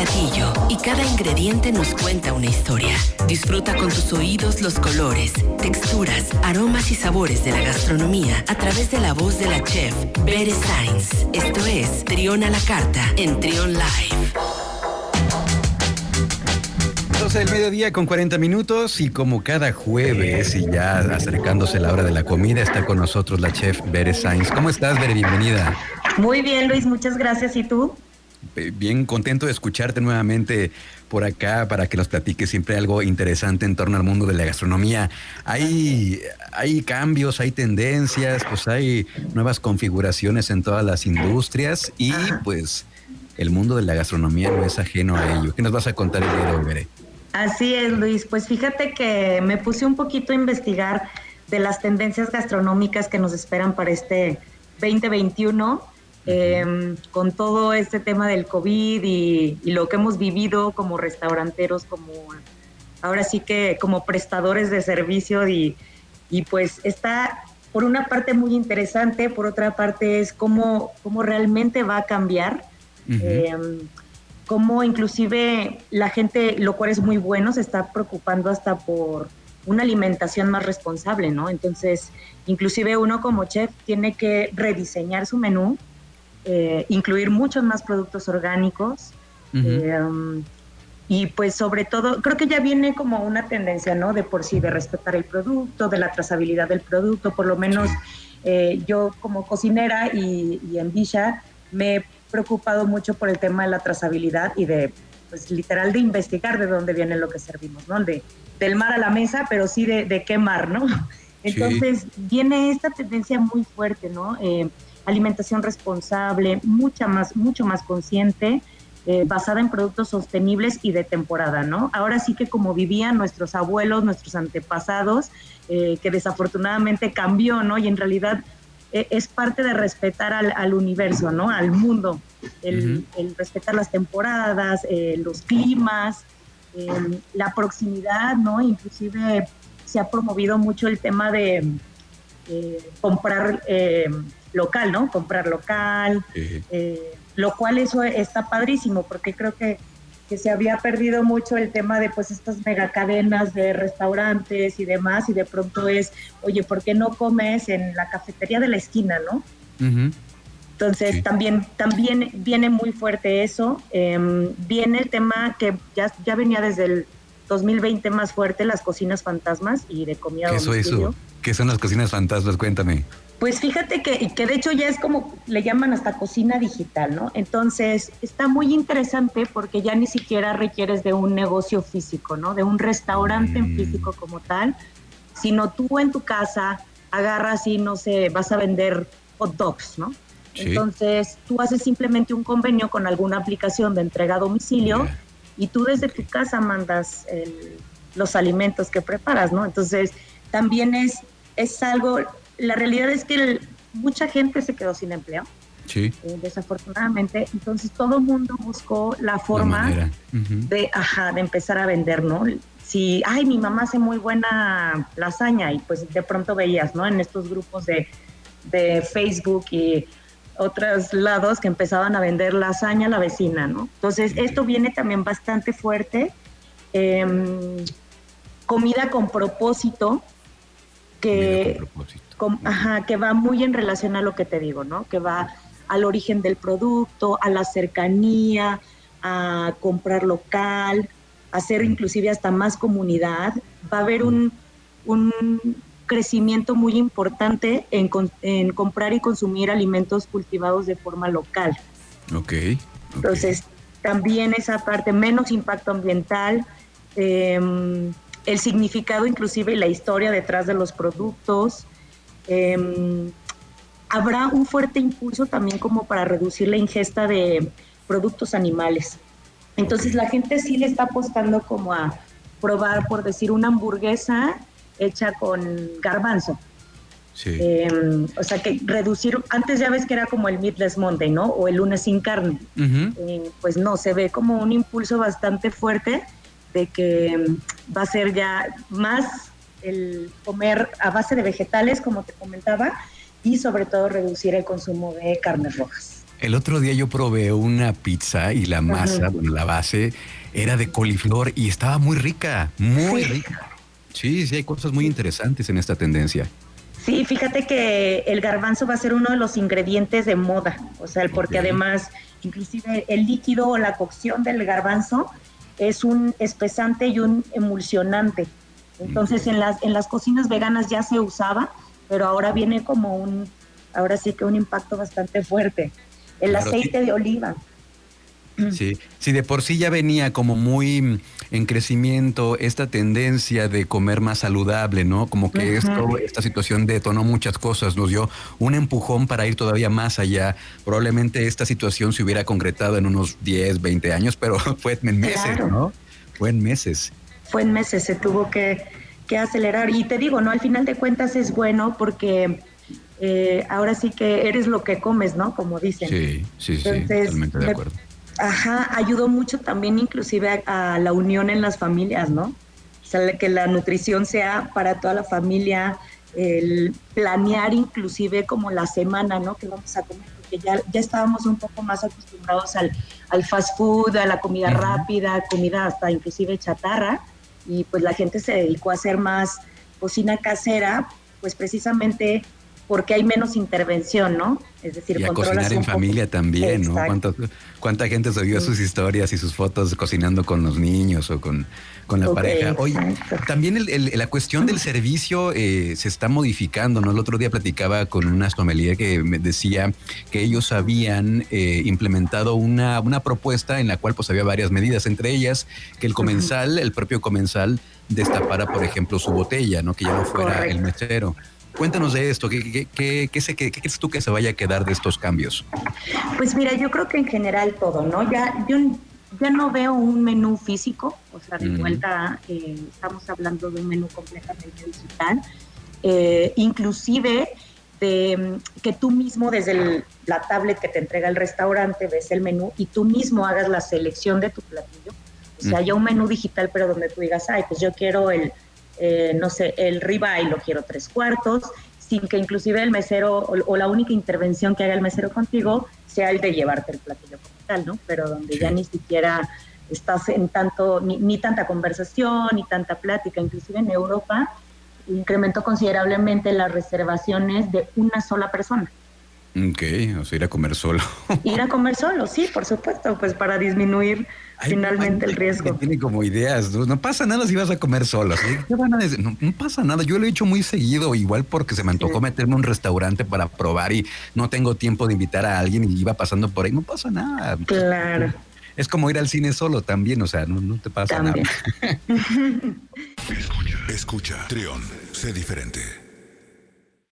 platillo y cada ingrediente nos cuenta una historia. Disfruta con tus oídos los colores, texturas, aromas y sabores de la gastronomía a través de la voz de la chef Bere Sainz. Esto es Trión a la Carta en Trión Live. 12 del mediodía con 40 minutos y como cada jueves y ya acercándose la hora de la comida está con nosotros la chef Bere Sainz. ¿Cómo estás, Bere? Bienvenida. Muy bien, Luis, muchas gracias. ¿Y tú? Bien contento de escucharte nuevamente por acá para que nos platiques siempre algo interesante en torno al mundo de la gastronomía. Hay, hay cambios, hay tendencias, pues hay nuevas configuraciones en todas las industrias y pues el mundo de la gastronomía no es ajeno a ello. ¿Qué nos vas a contar el día de hoy, Así es, Luis. Pues fíjate que me puse un poquito a investigar de las tendencias gastronómicas que nos esperan para este 2021 eh, con todo este tema del COVID y, lo que hemos vivido como restauranteros, como ahora sí que como prestadores de servicio y, pues está por una parte muy interesante, por otra parte es cómo, cómo realmente va a cambiar. Em, cómo inclusive la gente, lo cual es muy bueno, se está preocupando hasta por una alimentación más responsable, ¿no? Entonces, inclusive uno como chef tiene que rediseñar su menú eh, incluir muchos más productos orgánicos. Eh, y pues sobre todo, creo que ya viene como una tendencia, ¿no? De por sí, de respetar el producto, de la trazabilidad del producto, por lo menos eh, yo como cocinera y, en Villa me he preocupado mucho por el tema de la trazabilidad y de, pues literal, de investigar de dónde viene lo que servimos, ¿no? De, del mar a la mesa, pero sí de, de qué mar, ¿no? Entonces viene esta tendencia muy fuerte, ¿no? Alimentación responsable, mucha más, mucho más consciente, eh, basada en productos sostenibles y de temporada, ¿no? Ahora sí que como vivían nuestros abuelos, nuestros antepasados, eh, que desafortunadamente cambió, ¿no? Y en realidad eh, es parte de respetar al, universo, ¿no? Al mundo, el, respetar las temporadas, los climas, la proximidad, ¿no? Inclusive se ha promovido mucho el tema de comprar local, ¿no? Comprar local, eh, lo cual eso está padrísimo porque creo que, que, se había perdido mucho el tema de pues estas megacadenas de restaurantes y demás y de pronto es, oye, ¿por qué no comes en la cafetería de la esquina, no? Entonces también, también viene muy fuerte eso, em, viene el tema que ya, ya venía desde el 2020 más fuerte, las cocinas fantasmas y de comida ¿Qué eso, eso? ¿Qué son las cocinas fantasmas? Cuéntame. Pues fíjate que, que de hecho ya es como le llaman hasta cocina digital, ¿no? Entonces está muy interesante porque ya ni siquiera requieres de un negocio físico, ¿no? De un restaurante mm. físico como tal, sino tú en tu casa agarras y no sé, vas a vender hot dogs, ¿no? Entonces tú haces simplemente un convenio con alguna aplicación de entrega a domicilio y tú desde tu casa mandas los alimentos que preparas, ¿no? Entonces también es, es algo la realidad es que mucha gente se quedó sin empleo. Sí. Eh, desafortunadamente, entonces todo el mundo buscó la forma de, ajá, de empezar a vender, ¿no? Si, ay, mi mamá hace muy buena lasaña y pues de pronto veías, ¿no? En estos grupos de, de Facebook y otros lados que empezaban a vender lasaña a la vecina, ¿no? Entonces, esto viene también bastante fuerte. Em, comida con propósito, que... Con propósito ajá, que va muy en relación a lo que te digo, ¿no? Que va al origen del producto, a la cercanía, a comprar local, a hacer inclusive hasta más comunidad. Va a haber un, crecimiento muy importante en, comprar y consumir alimentos cultivados de forma local. Ok. Entonces, también esa parte, menos impacto ambiental, em, el significado inclusive y la historia detrás de los productos, Em, habrá un fuerte impulso también como para reducir la ingesta de productos animales. Entonces la gente sí le está apostando como a probar, por decir, una hamburguesa hecha con garbanzo. Sí. Em, o sea, que reducir, antes ya ves que era como el Meatless Monday, ¿no? O el lunes sin carne. Eh, pues no, se ve como un impulso bastante fuerte de que va a ser ya más el comer a base de vegetales, como te comentaba, y sobre todo reducir el consumo de carnes rojas. El otro día yo probé una pizza y la masa, la base, era de coliflor y estaba muy rica, muy rica. Sí, sí, hay cosas muy interesantes en esta tendencia. Sí, fíjate que el garbanzo va a ser uno de los ingredientes de moda, o sea, porque además, inclusive el líquido o la cocción del garbanzo es un espesante y un emulsionante. Entonces, en las, en las cocinas veganas ya se usaba, pero ahora viene como un, ahora sí que un impacto bastante fuerte. El aceite de oliva. Sí, sí, de por sí ya venía como muy en crecimiento esta tendencia de comer más saludable, ¿no? Como que esto, esta situación detonó muchas cosas, nos dio un empujón para ir todavía más allá. Probablemente esta situación se hubiera concretado en unos 10, 20 años, pero fue en meses, ¿no? Fue en meses. Fue en meses, se tuvo que, que acelerar. Y te digo, ¿no? Al final de cuentas es bueno porque eh, ahora sí que eres lo que comes, ¿no? Como dicen. Sí, sí, sí, totalmente de acuerdo. Ajá, ayudó mucho también inclusive a, la unión en las familias, ¿no? O sea, que la nutrición sea para toda la familia, el planear inclusive como la semana, ¿no? Que vamos a comer, porque ya, ya estábamos un poco más acostumbrados al, al fast food, a la comida rápida, comida hasta inclusive chatarra, y pues la gente se dedicó a hacer más cocina casera, pues precisamente porque hay menos intervención, ¿no? Es decir, y a cocinar en familia también, ¿no? ¿Cuánta, gente subió sus historias y sus fotos cocinando con los niños o con, la pareja? Oye, también la cuestión del servicio eh, se está modificando, ¿no? El otro día platicaba con una sommelier que me decía que ellos habían eh, implementado una, una propuesta en la cual pues había varias medidas, entre ellas que el comensal, el propio comensal, destapara, por ejemplo, su botella, ¿no? Que ya no fuera el mesero. Cuéntanos de esto, ¿qué, qué, crees tú que se vaya a quedar de estos cambios? Pues mira, yo creo que en general todo, ¿no? Ya, yo ya no veo un menú físico, o sea, de vuelta eh, estamos hablando de un menú completamente digital, eh, inclusive de mm, que tú mismo desde la tablet que te entrega el restaurante ves el menú y tú mismo hagas la selección de tu platillo. O sea, ya un menú digital, pero donde tú digas, ay, pues yo quiero el eh, no sé, el ribeye lo quiero tres cuartos, sin que inclusive el mesero o, la única intervención que haga el mesero contigo sea el de llevarte el platillo como tal, ¿no? Pero donde ya ni siquiera estás en tanto, ni, tanta conversación, ni tanta plática, inclusive en Europa incrementó considerablemente las reservaciones de una sola persona. Ok, o sea, ir a comer solo. ir a comer solo, sí, por supuesto, pues para disminuir finalmente el riesgo. Tiene como ideas, ¿no? pasa nada si vas a comer solo. ¿Qué van a decir? No, pasa nada, yo lo he hecho muy seguido, igual porque se me antojó meterme a un restaurante para probar y no tengo tiempo de invitar a alguien y iba pasando por ahí, no pasa nada. Claro. Es como ir al cine solo también, o sea, no, te pasa nada. Escucha, escucha, Trión, sé diferente.